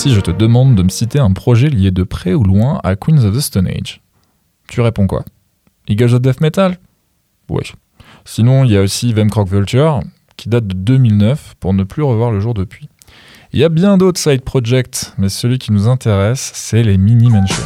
Si je te demande de me citer un projet lié de près ou loin à Queens of the Stone Age, tu réponds quoi? Eagles of Death Metal? Ouais. Sinon, il y a aussi Vemcrock Vulture, qui date de 2009, pour ne plus revoir le jour depuis. Il y a bien d'autres side projects, mais celui qui nous intéresse, c'est les Mini Mansions.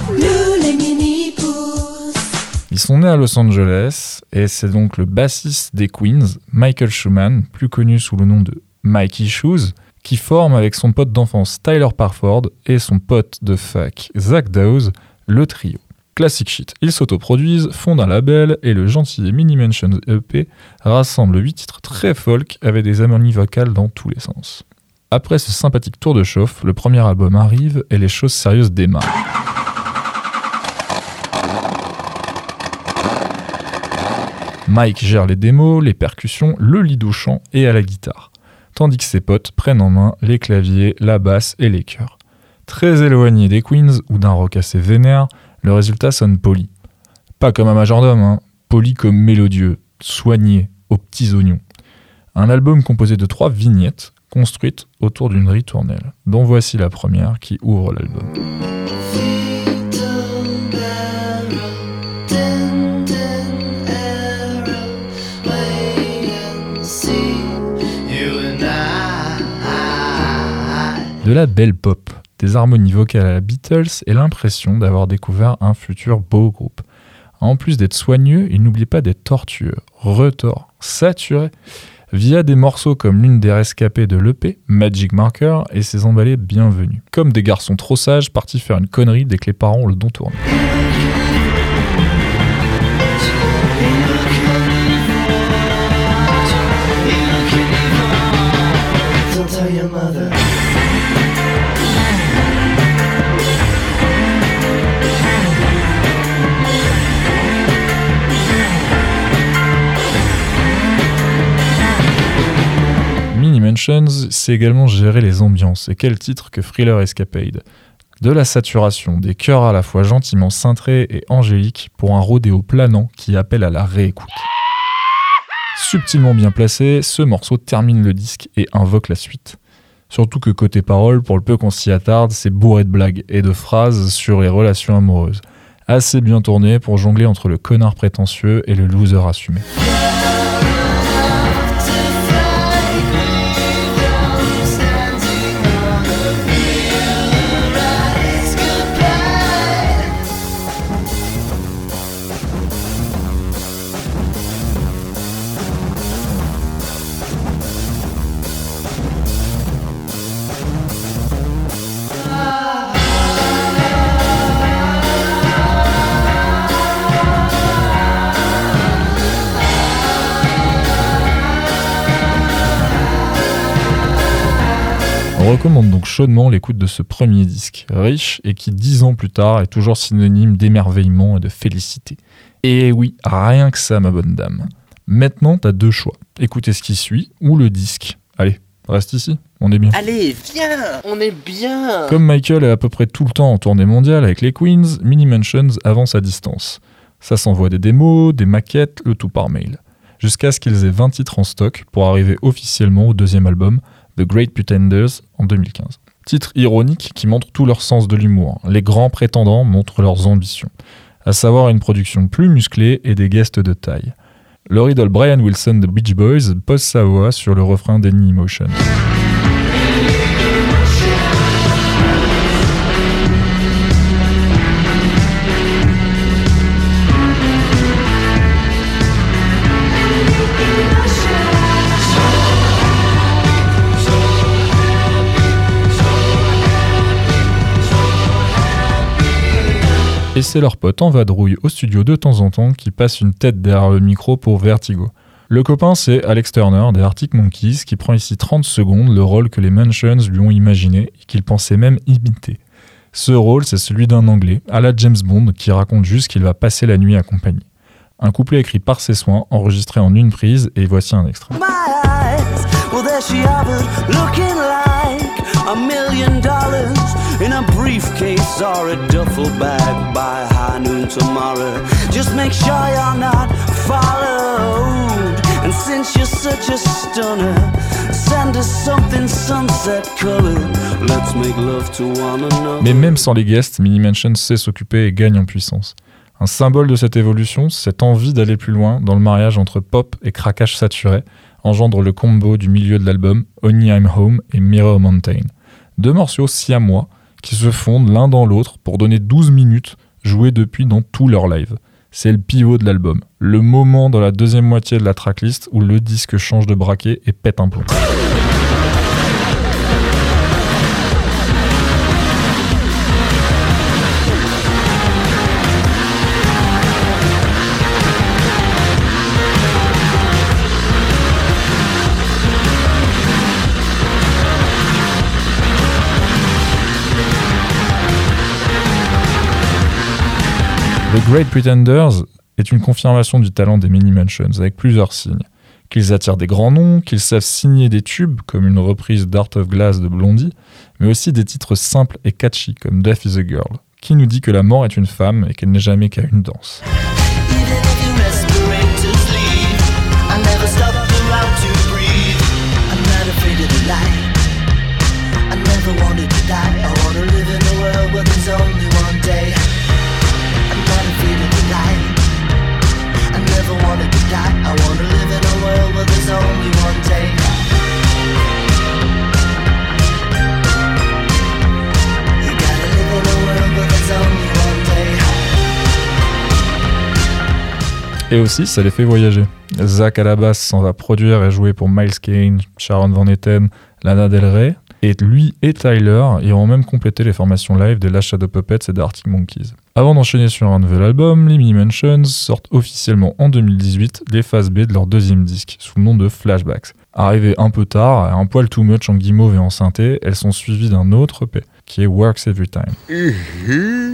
Ils sont nés à Los Angeles, et c'est donc le bassiste des Queens, Michael Schumann, plus connu sous le nom de Mikey Shoes, qui forme avec son pote d'enfance Tyler Parford et son pote de fac Zach Dawes le trio. Classic shit, ils s'autoproduisent, fondent un label et le gentil Mini Mansions EP rassemble 8 titres très folk avec des harmonies vocales dans tous les sens. Après ce sympathique tour de chauffe, le premier album arrive et les choses sérieuses démarrent. Mike gère les démos, les percussions, le lead au chant et à la guitare tandis que ses potes prennent en main les claviers, la basse et les chœurs. Très éloigné des Queens ou d'un rock assez vénère, le résultat sonne poli. Pas comme un majordome, hein, poli comme mélodieux, soigné, aux petits oignons. Un album composé de trois vignettes construites autour d'une ritournelle, dont voici la première qui ouvre l'album. De la belle pop, des harmonies vocales à la Beatles et l'impression d'avoir découvert un futur beau groupe. En plus d'être soigneux, il n'oublie pas d'être tortueux, retors, saturé, via des morceaux comme l'une des rescapées de l'EP, Magic Marker, et ses emballés bienvenus. Comme des garçons trop sages partis faire une connerie dès que les parents ont le don tourné. C'est également gérer les ambiances. Et quel titre que Thriller Escapade? De la saturation, des chœurs à la fois gentiment cintrés et angéliques pour un rodéo planant qui appelle à la réécoute. Subtilement bien placé, ce morceau termine le disque et invoque la suite. Surtout que côté parole, pour le peu qu'on s'y attarde, c'est bourré de blagues et de phrases sur les relations amoureuses. Assez bien tourné pour jongler entre le connard prétentieux et le loser assumé. Recommande donc chaudement l'écoute de ce premier disque, riche et qui dix ans plus tard est toujours synonyme d'émerveillement et de félicité. Et oui, rien que ça ma bonne dame. Maintenant t'as deux choix, écouter ce qui suit ou le disque. Allez, reste ici, on est bien. Allez, viens On est bien Comme Michael est à peu près tout le temps en tournée mondiale avec les Queens, Mini Mansions avance à distance. Ça s'envoie des démos, des maquettes, le tout par mail. Jusqu'à ce qu'ils aient 20 titres en stock pour arriver officiellement au deuxième album, The Great Pretenders, en 2015. Titre ironique qui montre tout leur sens de l'humour. Les grands prétendants montrent leurs ambitions, à savoir une production plus musclée et des guests de taille. Leur idole Brian Wilson de Beach Boys pose sa voix sur le refrain d'Any Emotion. Et c'est leur pote en vadrouille au studio de temps en temps qui passe une tête derrière le micro pour Vertigo. Le copain, c'est Alex Turner des Arctic Monkeys qui prend ici 30 secondes le rôle que les Mansions lui ont imaginé et qu'il pensait même imiter. Ce rôle, c'est celui d'un Anglais, à la James Bond, qui raconte juste qu'il va passer la nuit accompagné. Un couplet écrit par ses soins, enregistré en une prise, et voici un extrait. There she hovered, looking like a million dollars in a briefcase or a duffel bag by high noon tomorrow. Just make sure you're not followed. And since you're such a stunner, send us something sunset colored. Let's make love to one another. Mais même sans les guests, Mini Mansion sait s'occuper et gagne en puissance. Un symbole de cette évolution, cette envie d'aller plus loin dans le mariage entre pop et craquage saturé, engendre le combo du milieu de l'album, Only I'm Home et Mirror Mountain. Deux morceaux siamois qui se fondent l'un dans l'autre pour donner 12 minutes jouées depuis dans tous leurs lives. C'est le pivot de l'album, le moment dans la deuxième moitié de la tracklist où le disque change de braquet et pète un plomb. The Great Pretenders est une confirmation du talent des Mini Mansions avec plusieurs signes. Qu'ils attirent des grands noms, qu'ils savent signer des tubes comme une reprise d'Art of Glass de Blondie, mais aussi des titres simples et catchy comme Death is a Girl, qui nous dit que la mort est une femme et qu'elle n'est jamais qu'à une danse. Et aussi, ça les fait voyager. Zach à la basse s'en va produire et jouer pour Miles Kane, Sharon Van Etten, Lana Del Rey. Et lui et Tyler iront même compléter les formations live des Last Shadow Puppets et des Arctic Monkeys. Avant d'enchaîner sur un nouvel album, les Mini Mansions sortent officiellement en 2018 les phases B de leur deuxième disque, sous le nom de Flashbacks. Arrivées un peu tard, un poil too much en guimauve et en synthé, elles sont suivies d'un autre EP, qui est Works Every Time.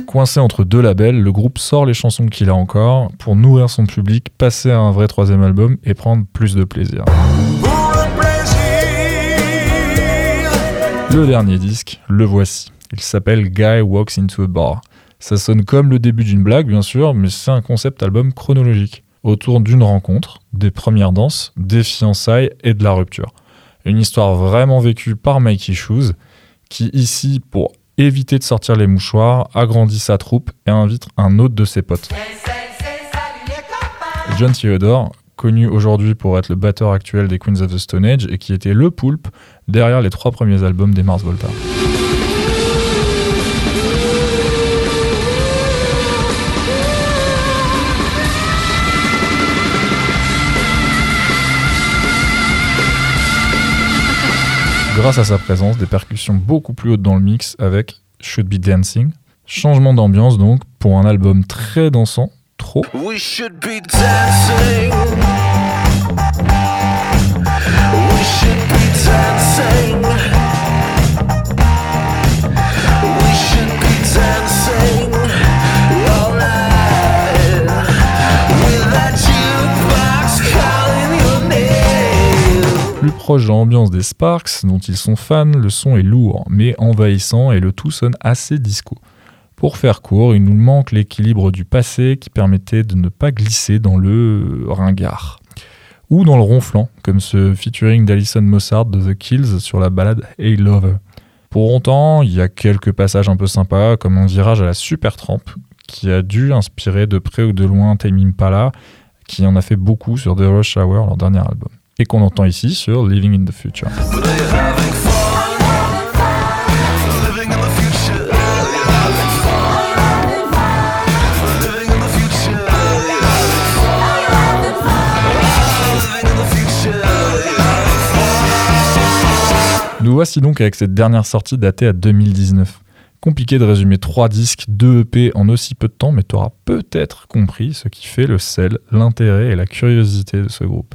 Coincé entre deux labels, le groupe sort les chansons qu'il a encore pour nourrir son public, passer à un vrai troisième album et prendre plus de plaisir. Le plaisir. Le dernier disque, le voici. Il s'appelle Guy Walks into a Bar. Ça sonne comme le début d'une blague, bien sûr, mais c'est un concept album chronologique, autour d'une rencontre, des premières danses, des fiançailles et de la rupture. Une histoire vraiment vécue par Mikey Shoes, qui ici, pour éviter de sortir les mouchoirs, agrandit sa troupe et invite un autre de ses potes. John Theodore, connu aujourd'hui pour être le batteur actuel des Queens of the Stone Age et qui était le poulpe derrière les trois premiers albums des Mars Volta. Grâce à sa présence, des percussions beaucoup plus hautes dans le mix avec Should Be Dancing. Changement d'ambiance donc pour un album très dansant, trop. Plus proche de l'ambiance des Sparks dont ils sont fans, le son est lourd mais envahissant et le tout sonne assez disco. Pour faire court, il nous manque l'équilibre du passé qui permettait de ne pas glisser dans le ringard. Ou dans le ronflant, comme ce featuring d'Alison Mossard de The Kills sur la balade Hey Lover. Pour autant, il y a quelques passages un peu sympas, comme un virage à la Super Tramp, qui a dû inspirer de près ou de loin Tame Impala, qui en a fait beaucoup sur The Rush Hour, leur dernier album. Et qu'on entend ici sur Living in the Future. Nous voici donc avec cette dernière sortie datée à 2019. Compliqué de résumer trois disques, deux EP en aussi peu de temps, mais tu auras peut-être compris ce qui fait le sel, l'intérêt et la curiosité de ce groupe.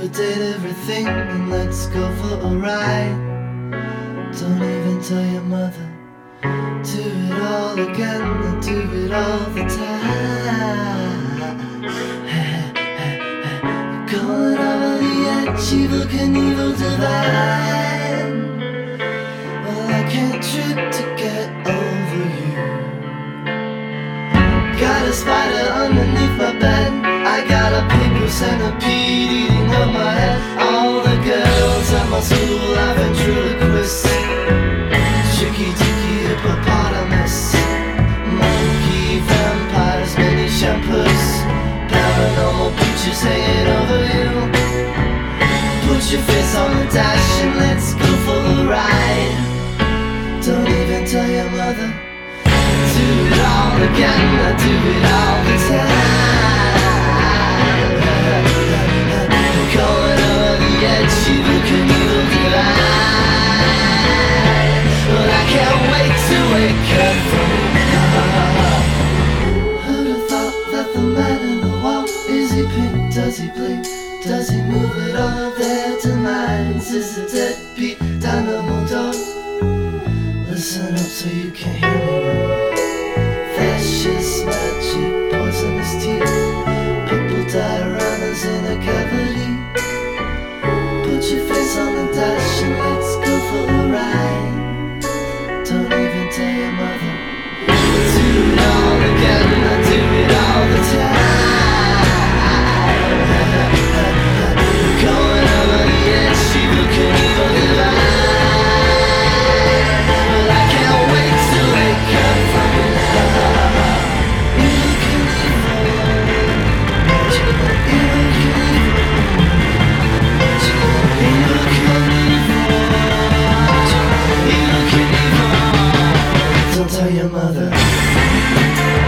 Liquidate everything and let's go for a ride. Don't even tell your mother. Do it all again, and do it all the time. Going over the edge, evil can evil divine. Well, I can't trip to get over you. Got a spider underneath my bed. I got a paper centipede my head. All the girls at my school have ventriloquists. Tricky dicky. Monkey vampires, mini. Paranormal pictures hanging over you. Put your face on the dash and let's go for the ride. Don't even tell your mother. Do it all again, I do it all the time. So you can your mother.